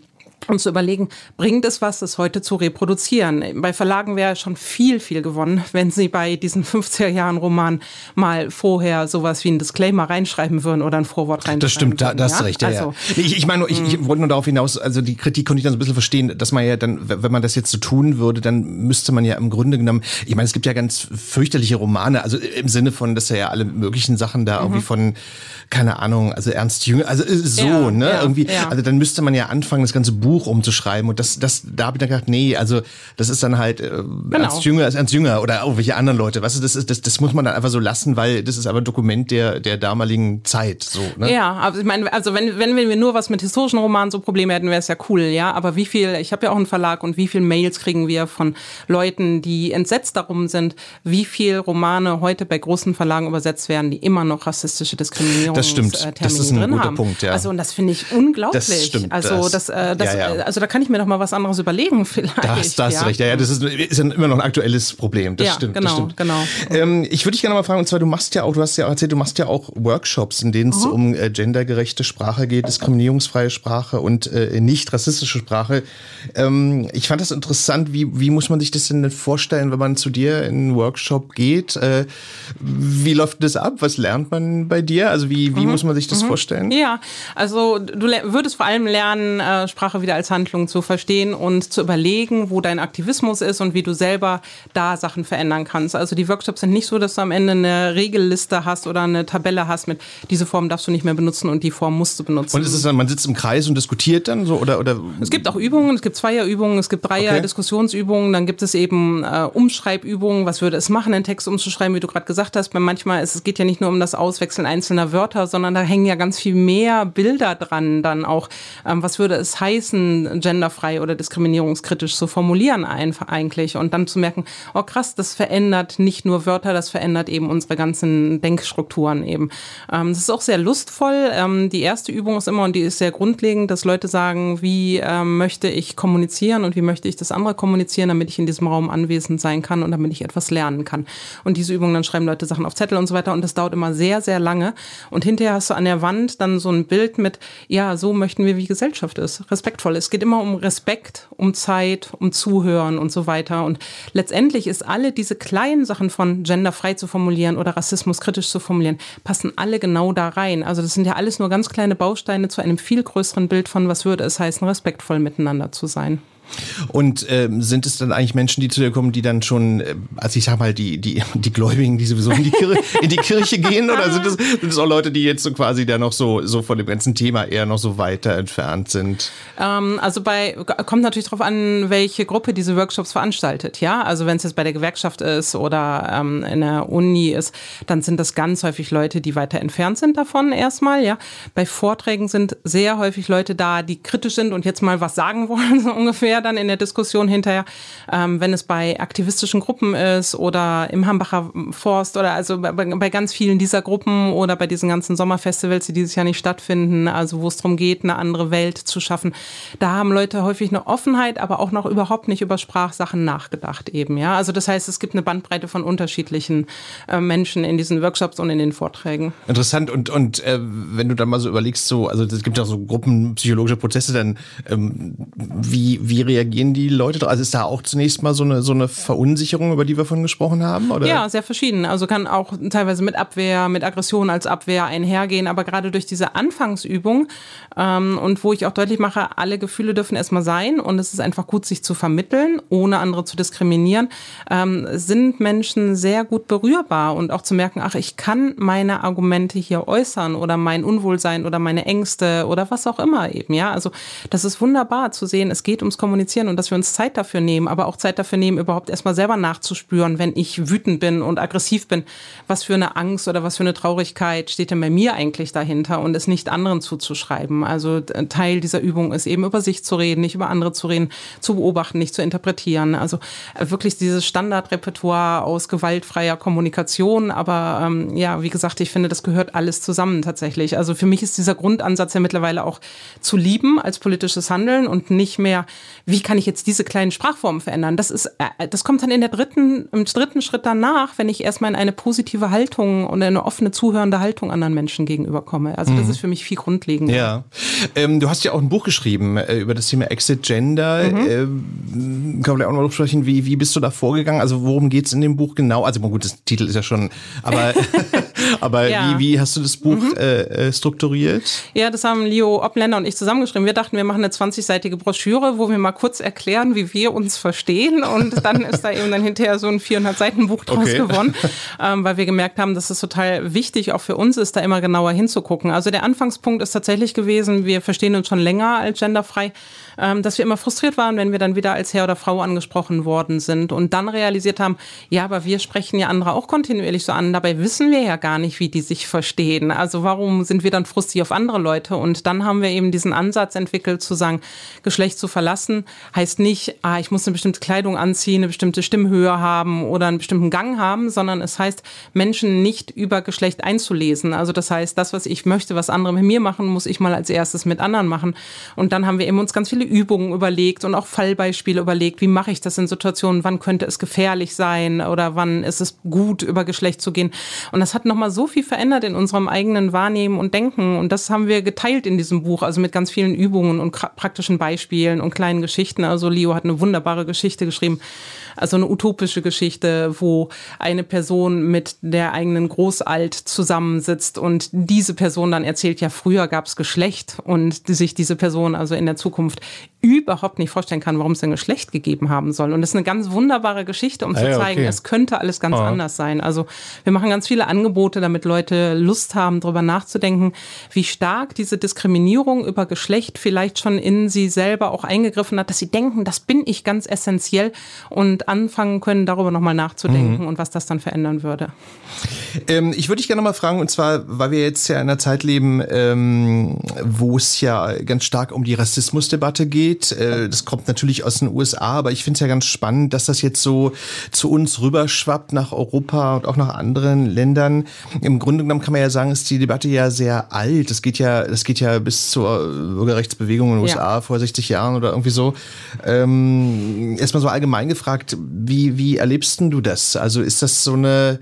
Speaker 4: und zu überlegen, bringt es was, das heute zu reproduzieren? Bei Verlagen wäre schon viel, viel gewonnen, wenn sie bei diesen 50er Jahren Roman mal vorher sowas wie ein Disclaimer reinschreiben würden oder ein Vorwort reinschreiben
Speaker 3: Das stimmt,
Speaker 4: würden,
Speaker 3: da hast
Speaker 4: ja?
Speaker 3: recht. Ja,
Speaker 4: also,
Speaker 3: ja. Ich, ich meine, ich, ich wollte nur darauf hinaus, also die Kritik konnte ich dann so ein bisschen verstehen, dass man ja dann, wenn man das jetzt so tun würde, dann müsste man ja im Grunde genommen, ich meine, es gibt ja ganz fürchterliche Romane, also im Sinne von, dass ja alle möglichen Sachen da irgendwie von, keine Ahnung, also Ernst Jünger, also äh, so,
Speaker 4: Mhm. Ja,
Speaker 3: ne, irgendwie, also dann müsste man ja anfangen, das ganze Buch umzuschreiben und das, das, da habe ich dann gedacht, nee, also das ist dann halt, äh,
Speaker 4: Genau.
Speaker 3: Ernst Jünger ist Ernst Jünger oder irgendwelche anderen Leute, weißt du, das ist, das, das muss man dann einfach so lassen, weil das ist aber ein Dokument der, der damaligen Zeit, so, ne?
Speaker 4: Ja, aber ich meine, also wenn, wenn wir nur was mit historischen Romanen so Probleme hätten, wäre es ja cool, ja. Aber wie viel, ich habe ja auch einen Verlag und wie viel Mails kriegen wir von Leuten, die entsetzt darum sind, wie viel Romane heute bei großen Verlagen übersetzt werden, die immer noch rassistische Diskriminierung
Speaker 3: Das stimmt. Das ist ein guter
Speaker 4: haben.
Speaker 3: Punkt, ja.
Speaker 4: Also und das finde ich unglaublich.
Speaker 3: Das stimmt,
Speaker 4: Also
Speaker 3: das-
Speaker 4: das, äh, das,
Speaker 3: ja, ja.
Speaker 4: also da kann ich mir doch mal was anderes überlegen vielleicht.
Speaker 3: Da hast, da hast
Speaker 4: ja.
Speaker 3: du recht. Ja, ja, das ist, ist immer noch ein aktuelles Problem. Das
Speaker 4: Ja,
Speaker 3: stimmt.
Speaker 4: genau,
Speaker 3: das stimmt.
Speaker 4: genau.
Speaker 3: Ähm, ich würde dich gerne mal fragen, und zwar, du machst ja auch, du hast ja auch erzählt, du machst ja auch Workshops, in denen es um äh, gendergerechte Sprache geht, diskriminierungsfreie Sprache und äh, nicht rassistische Sprache. Ähm, ich fand das interessant. Wie, wie muss man sich das denn vorstellen, wenn man zu dir in einen Workshop geht? Äh, wie läuft das ab? Was lernt man bei dir? Also wie, wie muss man sich das vorstellen?
Speaker 4: Ja, also du würdest vor allem lernen, äh, Sprache wieder als Handlung zu verstehen und zu überlegen, wo dein Aktivismus ist und wie du selber da Sachen verändern kannst. Also die Workshops sind nicht so, dass du am Ende eine Regelliste hast oder eine Tabelle hast mit diese Form darfst du nicht mehr benutzen und die Form musst du benutzen.
Speaker 3: Und ist es dann, man sitzt im Kreis und diskutiert dann so oder oder
Speaker 4: Es gibt auch Übungen, es gibt Zweierübungen, es gibt
Speaker 3: Okay.
Speaker 4: Dreier-Diskussionsübungen, dann gibt es eben äh, Umschreibübungen, was würde es machen, einen Text umzuschreiben, wie du gerade gesagt hast, weil manchmal ist, es geht ja nicht nur um das Auswechseln einzelner Wörter, sondern da hängen ja ganz viel mehr Bilder dran, dann auch, ähm, was würde es heißen, genderfrei oder diskriminierungskritisch zu formulieren einfach eigentlich und dann zu merken, oh krass, das verändert nicht nur Wörter, das verändert eben unsere ganzen Denkstrukturen eben. Ähm, das ist auch sehr lustvoll. Ähm, die erste Übung ist immer, und die ist sehr grundlegend, dass Leute sagen, wie ähm, möchte ich kommunizieren und wie möchte ich das andere kommunizieren, damit ich in diesem Raum anwesend sein kann und damit ich etwas lernen kann. Und diese Übungen, dann schreiben Leute Sachen auf Zettel und so weiter und das dauert immer sehr, sehr lange. Und hinterher hast du an der Wand dann so ein Bild mit, ja, so möchten wir, wie Gesellschaft ist. Respektvoll. Es geht immer um Respekt, um Zeit, um Zuhören und so weiter. Und letztendlich ist alle diese kleinen Sachen von genderfrei zu formulieren oder Rassismus kritisch zu formulieren, passen alle genau da rein. Also das sind ja alles nur ganz kleine Bausteine zu einem viel größeren Bild von, was würde es heißen, respektvoll miteinander zu sein.
Speaker 3: Und ähm, sind es dann eigentlich Menschen, die zu dir kommen, die dann schon, äh, also ich sag mal, die, die, die Gläubigen, die sowieso in die, Kirche, in die Kirche gehen? Oder sind es, sind auch Leute, die jetzt so quasi da noch so, so von dem ganzen Thema eher noch so weiter entfernt sind?
Speaker 4: Ähm, also bei, kommt natürlich darauf an, welche Gruppe diese Workshops veranstaltet, ja. Also wenn es jetzt bei der Gewerkschaft ist oder ähm, in der Uni ist, dann sind das ganz häufig Leute, die weiter entfernt sind davon erstmal, ja. Bei Vorträgen sind sehr häufig Leute da, die kritisch sind und jetzt mal was sagen wollen, so ungefähr dann in der Diskussion hinterher. Ähm, wenn es bei aktivistischen Gruppen ist oder im Hambacher Forst oder also bei, bei ganz vielen dieser Gruppen oder bei diesen ganzen Sommerfestivals, die dieses Jahr nicht stattfinden, also wo es darum geht, eine andere Welt zu schaffen, da haben Leute häufig eine Offenheit, aber auch noch überhaupt nicht über Sprachsachen nachgedacht eben, ja. Also das heißt, es gibt eine Bandbreite von unterschiedlichen äh, Menschen in diesen Workshops und in den Vorträgen.
Speaker 3: Interessant und, und äh, wenn du dann mal so überlegst, so, also es gibt ja so gruppenpsychologische Prozesse, dann ähm, wie, wie reagieren die Leute drauf? Also ist da auch zunächst mal so eine, so eine Verunsicherung, über die wir vorhin gesprochen haben? Oder?
Speaker 4: Ja, sehr verschieden. Also kann auch teilweise mit Abwehr, mit Aggression als Abwehr einhergehen, aber gerade durch diese Anfangsübung ähm, und wo ich auch deutlich mache, alle Gefühle dürfen erstmal sein und es ist einfach gut, sich zu vermitteln, ohne andere zu diskriminieren, ähm, sind Menschen sehr gut berührbar und auch zu merken, ach, ich kann meine Argumente hier äußern oder mein Unwohlsein oder meine Ängste oder was auch immer eben, ja. Also das ist wunderbar zu sehen, es geht ums Kommunizieren und dass wir uns Zeit dafür nehmen, aber auch Zeit dafür nehmen, überhaupt erstmal selber nachzuspüren, wenn ich wütend bin und aggressiv bin, was für eine Angst oder was für eine Traurigkeit steht denn bei mir eigentlich dahinter und es nicht anderen zuzuschreiben. Also Teil dieser Übung ist eben über sich zu reden, nicht über andere zu reden, zu beobachten, nicht zu interpretieren. Also äh, wirklich dieses Standardrepertoire aus gewaltfreier Kommunikation, aber ähm, ja, wie gesagt, ich finde, das gehört alles zusammen tatsächlich. Also für mich ist dieser Grundansatz ja mittlerweile auch zu lieben als politisches Handeln und nicht mehr, wie kann ich jetzt diese kleinen Sprachformen verändern? Das ist, äh, das kommt dann in der dritten, im dritten Schritt danach, wenn ich erstmal in eine positive Haltung und eine offene, zuhörende Haltung anderen Menschen gegenüberkomme. Also das mhm. ist für mich viel grundlegender.
Speaker 3: Ja. Ähm, du hast ja auch ein Buch geschrieben äh, über das Thema Exit Gender. Mhm. Ähm, kann man auch noch sprechen, wie, wie bist du da vorgegangen? Also worum geht es in dem Buch genau? Also gut, das Titel ist ja schon, aber, aber ja. wie, wie hast du das Buch mhm. äh, äh strukturiert?
Speaker 4: Ja, das haben Leo Opländer und ich zusammengeschrieben. Wir dachten, wir machen eine 20-seitige Broschüre, wo wir mal kurz erklären, wie wir uns verstehen. Und dann ist da eben dann hinterher so ein 400-Seiten-Buch draus okay. gewonnen, ähm, weil wir gemerkt haben, dass es total wichtig auch für uns ist, da immer genauer hinzugucken. Also der Anfangspunkt ist tatsächlich gewesen, wir verstehen uns schon länger als genderfrei, ähm, dass wir immer frustriert waren, wenn wir dann wieder als Herr oder Frau angesprochen worden sind und dann realisiert haben, ja, aber wir sprechen ja andere auch kontinuierlich so an. Dabei wissen wir ja gar nicht, wie die sich verstehen. Also warum sind wir dann frustriert auf andere Leute? Und dann haben wir eben diesen Ansatz entwickelt, zu sagen, Geschlecht zu verlassen heißt nicht, ah, ich muss eine bestimmte Kleidung anziehen, eine bestimmte Stimmhöhe haben oder einen bestimmten Gang haben, sondern es heißt, Menschen nicht über Geschlecht einzulesen. Also das heißt, das, was ich möchte, was andere mit mir machen, muss ich mal als erstes mit anderen machen. Und dann haben wir eben uns ganz viele Übungen überlegt und auch Fallbeispiele überlegt, wie mache ich das in Situationen, wann könnte es gefährlich sein oder wann ist es gut, über Geschlecht zu gehen. Und das hat nochmal so viel verändert in unserem eigenen Wahrnehmen und Denken. Und das haben wir geteilt in diesem Buch, also mit ganz vielen Übungen und praktischen Beispielen und kleinen Geschichten. Also Leo hat eine wunderbare Geschichte geschrieben, also eine utopische Geschichte, wo eine Person mit der eigenen Großalt zusammensitzt und diese Person dann erzählt, ja, früher gab es Geschlecht und sich diese Person also in der Zukunft überhaupt nicht vorstellen kann, warum es ein Geschlecht gegeben haben soll. Und das ist eine ganz wunderbare Geschichte, um ah, zu zeigen, okay. es könnte alles ganz oh. anders sein. Also wir machen ganz viele Angebote, damit Leute Lust haben, darüber nachzudenken, wie stark diese Diskriminierung über Geschlecht vielleicht schon in sie selber auch eingegriffen hat, dass sie denken, das bin ich ganz essentiell und anfangen können, darüber nochmal nachzudenken mhm. und was das dann verändern würde.
Speaker 3: Ähm, ich würde dich gerne mal fragen, und zwar, weil wir jetzt ja in einer Zeit leben, ähm, wo es ja ganz stark um die Rassismusdebatte geht. Äh, das kommt natürlich aus den USA, aber ich finde es ja ganz spannend, dass das jetzt so zu uns rüberschwappt nach Europa und auch nach anderen Ländern. Im Grunde genommen kann man ja sagen, ist die Debatte ja sehr alt. Das geht ja, das geht ja bis zur Bürgerrechtsbewegung in den USA ja. vor 60 Jahren oder irgendwie so. Ähm, erstmal so allgemein gefragt, wie, wie erlebst du das? Also ist das so eine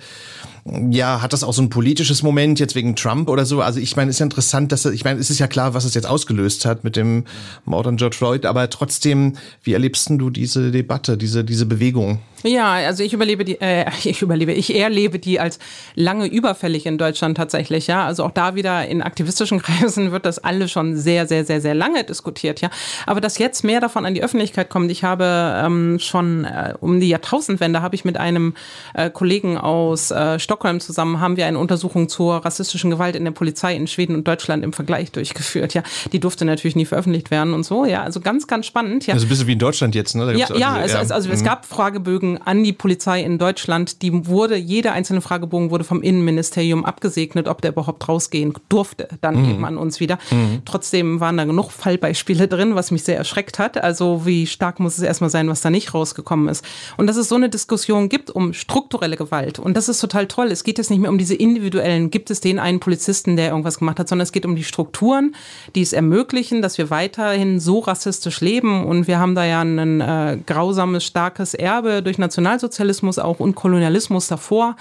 Speaker 3: ja, hat das auch so ein politisches Moment jetzt wegen Trump oder so? Also ich meine, ist ja interessant, dass ich meine, es ist ja klar, was es jetzt ausgelöst hat mit dem Mord an George Floyd, aber trotzdem, wie erlebst du diese Debatte, diese diese Bewegung?
Speaker 4: Ja, also ich überlebe die, äh, ich überlebe, ich erlebe die als lange überfällig in Deutschland tatsächlich, ja. Also auch da wieder in aktivistischen Kreisen wird das alle schon sehr, sehr, sehr, sehr lange diskutiert, ja. Aber dass jetzt mehr davon an die Öffentlichkeit kommt, ich habe ähm, schon äh, um die Jahrtausendwende habe ich mit einem äh, Kollegen aus äh, Stockholm zusammen haben wir eine Untersuchung zur rassistischen Gewalt in der Polizei in Schweden und Deutschland im Vergleich durchgeführt, ja. Die durfte natürlich nie veröffentlicht werden und so, ja. Also ganz, ganz spannend, ja.
Speaker 3: Also ein bisschen wie in Deutschland jetzt, ne?
Speaker 4: ja, ja, also, also, also es mhm. gab Fragebögen an die Polizei in Deutschland, die wurde, jeder einzelne Fragebogen wurde vom Innenministerium abgesegnet, ob der überhaupt rausgehen durfte, dann mhm. eben an uns wieder. Mhm. Trotzdem waren da genug Fallbeispiele drin, was mich sehr erschreckt hat. Also wie stark muss es erstmal sein, was da nicht rausgekommen ist. Und dass es so eine Diskussion gibt um strukturelle Gewalt. Und das ist total toll. Es geht jetzt nicht mehr um diese individuellen, gibt es den einen Polizisten, der irgendwas gemacht hat, sondern es geht um die Strukturen, die es ermöglichen, dass wir weiterhin so rassistisch leben. Und wir haben da ja ein äh, grausames, starkes Erbe durch Nationalsozialismus auch und Kolonialismus davor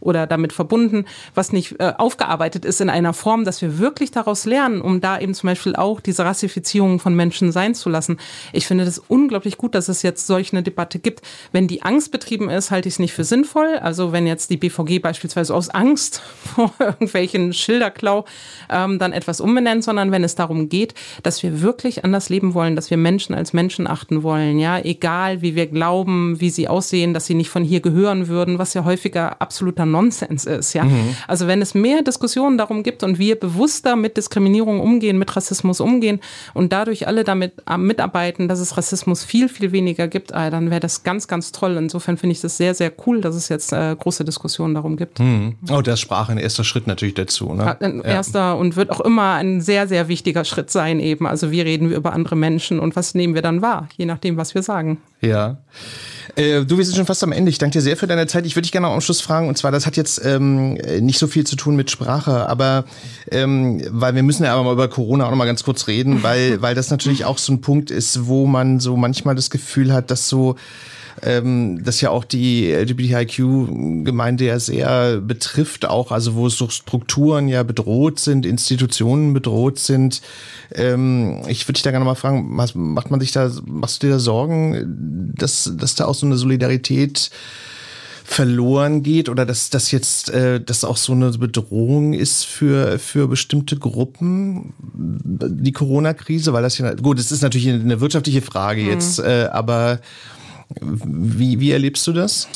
Speaker 4: oder damit verbunden, was nicht äh, aufgearbeitet ist in einer Form, dass wir wirklich daraus lernen, um da eben zum Beispiel auch diese Rassifizierung von Menschen sein zu lassen. Ich finde das unglaublich gut, dass es jetzt solch eine Debatte gibt. Wenn die Angst betrieben ist, halte ich es nicht für sinnvoll. Also wenn jetzt die BVG beispielsweise aus Angst vor irgendwelchen Schilderklau ähm, dann etwas umbenennt, sondern wenn es darum geht, dass wir wirklich anders leben wollen, dass wir Menschen als Menschen achten wollen, ja, egal wie wir glauben, wie sie aussehen, dass sie nicht von hier gehören würden, was ja häufiger absoluter Nonsens ist. Ja? Mhm. Also wenn es mehr Diskussionen darum gibt und wir bewusster mit Diskriminierung umgehen, mit Rassismus umgehen und dadurch alle damit äh, mitarbeiten, dass es Rassismus viel, viel weniger gibt, äh, dann wäre das ganz, ganz toll. Insofern finde ich das sehr, sehr cool, dass es jetzt äh, große Diskussionen darum gibt.
Speaker 3: Mhm. Oh, das sprach ein erster Schritt natürlich dazu. Ne?
Speaker 4: Ein erster ja. und wird auch immer ein sehr, sehr wichtiger Schritt sein eben. Also wie reden wir über andere Menschen und was nehmen wir dann wahr, je nachdem, was wir sagen.
Speaker 3: Ja. Äh, du, wir sind schon fast am Ende. Ich danke dir sehr für deine Zeit. Ich würde dich gerne noch am Schluss fragen, und zwar, das hat jetzt ähm, nicht so viel zu tun mit Sprache, aber ähm, weil wir müssen ja aber mal über Corona auch noch mal ganz kurz reden, weil, weil das natürlich auch so ein Punkt ist, wo man so manchmal das Gefühl hat, dass so ähm, das ja auch die LGBTIQ-Gemeinde ja sehr betrifft, auch also wo so Strukturen ja bedroht sind, Institutionen bedroht sind. Ähm, ich würde dich da gerne mal fragen, macht man sich da, machst du dir da Sorgen, dass, dass da auch so eine Solidarität verloren geht oder dass das jetzt äh, das auch so eine Bedrohung ist für für bestimmte Gruppen die Corona-Krise, weil das ja gut, es ist natürlich eine wirtschaftliche Frage mhm. jetzt, äh, aber wie, wie erlebst du das?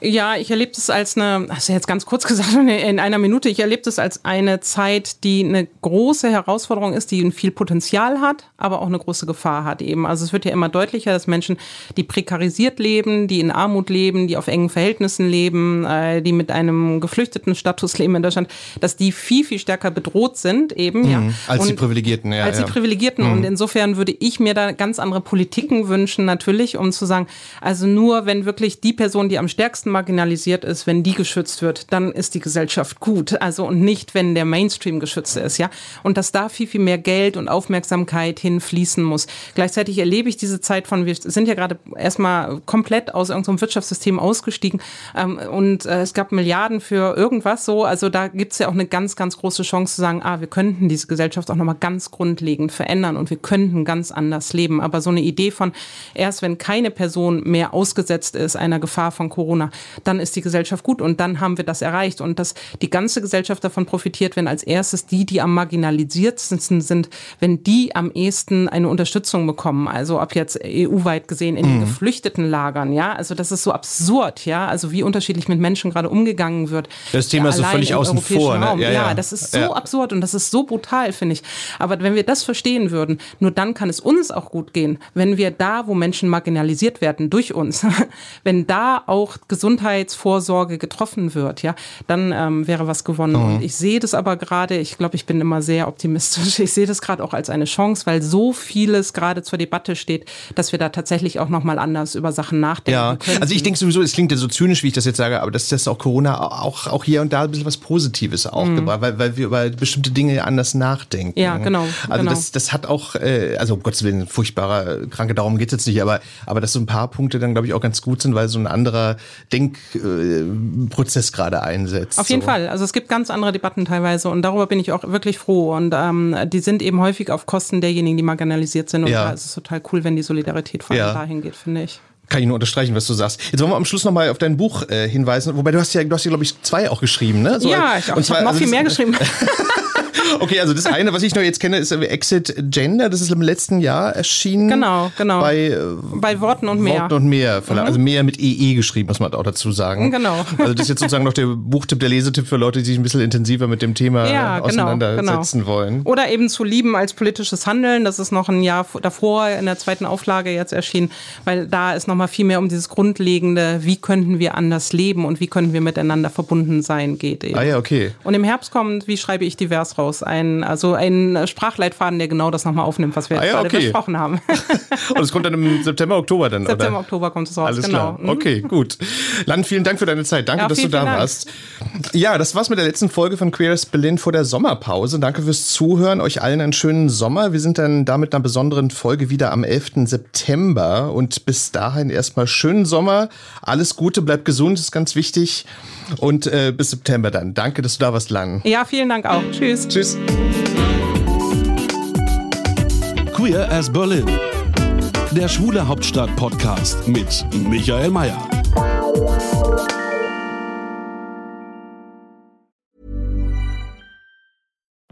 Speaker 4: Ja, ich erlebe das als eine, also jetzt ganz kurz gesagt in einer Minute, ich erlebe das als eine Zeit, die eine große Herausforderung ist, die viel Potenzial hat, aber auch eine große Gefahr hat eben. Also es wird ja immer deutlicher, dass Menschen, die prekarisiert leben, die in Armut leben, die auf engen Verhältnissen leben, äh, die mit einem geflüchteten Status leben in Deutschland, dass die viel, viel stärker bedroht sind eben, mhm, ja.
Speaker 3: Als und die Privilegierten, ja.
Speaker 4: Als
Speaker 3: ja.
Speaker 4: die Privilegierten. Mhm. Und insofern würde ich mir da ganz andere Politiken wünschen, natürlich, um zu sagen, also nur wenn wirklich die Person, die am stärksten stärksten marginalisiert ist, wenn die geschützt wird, dann ist die Gesellschaft gut. Also und nicht, wenn der Mainstream geschützt ist, ja. Und dass da viel, viel mehr Geld und Aufmerksamkeit hinfließen muss. Gleichzeitig erlebe ich diese Zeit von, wir sind ja gerade erstmal komplett aus irgendeinem Wirtschaftssystem ausgestiegen ähm, und äh, es gab Milliarden für irgendwas so. Also da gibt es ja auch eine ganz, ganz große Chance zu sagen, ah, wir könnten diese Gesellschaft auch nochmal ganz grundlegend verändern und wir könnten ganz anders leben. Aber so eine Idee von erst wenn keine Person mehr ausgesetzt ist einer Gefahr von Corona, dann ist die Gesellschaft gut und dann haben wir das erreicht. Und dass die ganze Gesellschaft davon profitiert, wenn als erstes die, die am marginalisiertesten sind, wenn die am ehesten eine Unterstützung bekommen. Also ab jetzt EU-weit gesehen in den mhm. geflüchteten Lagern, ja. Also das ist so absurd, ja. Also wie unterschiedlich mit Menschen gerade umgegangen wird.
Speaker 3: Das Thema ist so völlig außen vor. Ne?
Speaker 4: Ja, ja. ja, das ist so ja. absurd und das ist so brutal, finde ich. Aber wenn wir das verstehen würden, nur dann kann es uns auch gut gehen, wenn wir da, wo Menschen marginalisiert werden durch uns, wenn da auch gesund Gesundheitsvorsorge getroffen wird, ja, dann ähm, wäre was gewonnen. Mhm. Und ich sehe das aber gerade, ich glaube, ich bin immer sehr optimistisch. Ich sehe das gerade auch als eine Chance, weil so vieles gerade zur Debatte steht, dass wir da tatsächlich auch nochmal anders über Sachen nachdenken. Ja,
Speaker 3: könnten. also ich denke sowieso, es klingt ja so zynisch, wie ich das jetzt sage, aber dass das auch Corona auch, auch hier und da ein bisschen was Positives auch mhm. gebracht, weil, weil wir über bestimmte Dinge anders nachdenken.
Speaker 4: Ja, genau.
Speaker 3: Also
Speaker 4: genau.
Speaker 3: Das, das hat auch, äh, also um Gottes Willen, furchtbarer Kranke, darum geht es jetzt nicht, aber, aber dass so ein paar Punkte dann, glaube ich, auch ganz gut sind, weil so ein anderer Denk Denkprozess äh, gerade einsetzt.
Speaker 4: Auf jeden so. Fall. Also es gibt ganz andere Debatten teilweise und darüber bin ich auch wirklich froh. Und ähm, die sind eben häufig auf Kosten derjenigen, die marginalisiert sind. Und ja. da ist es total cool, wenn die Solidarität vor allem ja. dahin geht, finde ich.
Speaker 3: Kann ich nur unterstreichen, was du sagst. Jetzt wollen wir am Schluss nochmal auf dein Buch äh, hinweisen. Wobei du hast ja, du hast ja, glaube ich, zwei auch geschrieben, ne?
Speaker 4: So, ja, ich, ich habe noch also viel mehr geschrieben.
Speaker 3: Okay, also das eine, was ich noch jetzt kenne, ist Exit Gender. Das ist im letzten Jahr erschienen.
Speaker 4: Genau, genau.
Speaker 3: Bei, äh,
Speaker 4: bei Worten und mehr.
Speaker 3: Worten und mehr. Mhm. Also mehr mit EE geschrieben, muss man auch dazu sagen.
Speaker 4: Genau.
Speaker 3: Also das ist jetzt sozusagen noch der Buchtipp, der Lesetipp für Leute, die sich ein bisschen intensiver mit dem Thema ja, genau, auseinandersetzen genau. wollen.
Speaker 4: Oder eben zu lieben als politisches Handeln. Das ist noch ein Jahr davor in der zweiten Auflage jetzt erschienen, weil da ist nochmal viel mehr um dieses grundlegende, wie könnten wir anders leben und wie können wir miteinander verbunden sein, geht eben.
Speaker 3: Ah ja, okay.
Speaker 4: Und im Herbst kommt, wie schreibe ich divers raus? Ein, also ein Sprachleitfaden, der genau das nochmal aufnimmt, was wir ah, ja, gerade okay. besprochen haben.
Speaker 3: Und es kommt dann im September, Oktober dann,
Speaker 4: September, oder? Oktober kommt es raus,
Speaker 3: Alles genau. Klar. Mhm. Okay, gut. Land, vielen Dank für deine Zeit. Danke, ja, dass du da warst. Ja, das war's mit der letzten Folge von Queer as Berlin vor der Sommerpause. Danke fürs Zuhören. Euch allen einen schönen Sommer. Wir sind dann damit einer besonderen Folge wieder am 11. September. Und bis dahin erstmal schönen Sommer. Alles Gute, bleibt gesund, ist ganz wichtig. Und äh, bis September dann. Danke, dass du da warst, Lang.
Speaker 4: Ja, vielen Dank auch. Tschüss.
Speaker 3: Tschüss.
Speaker 5: Queer as Berlin. Der Schwule Hauptstadt Podcast mit Michael Mayer.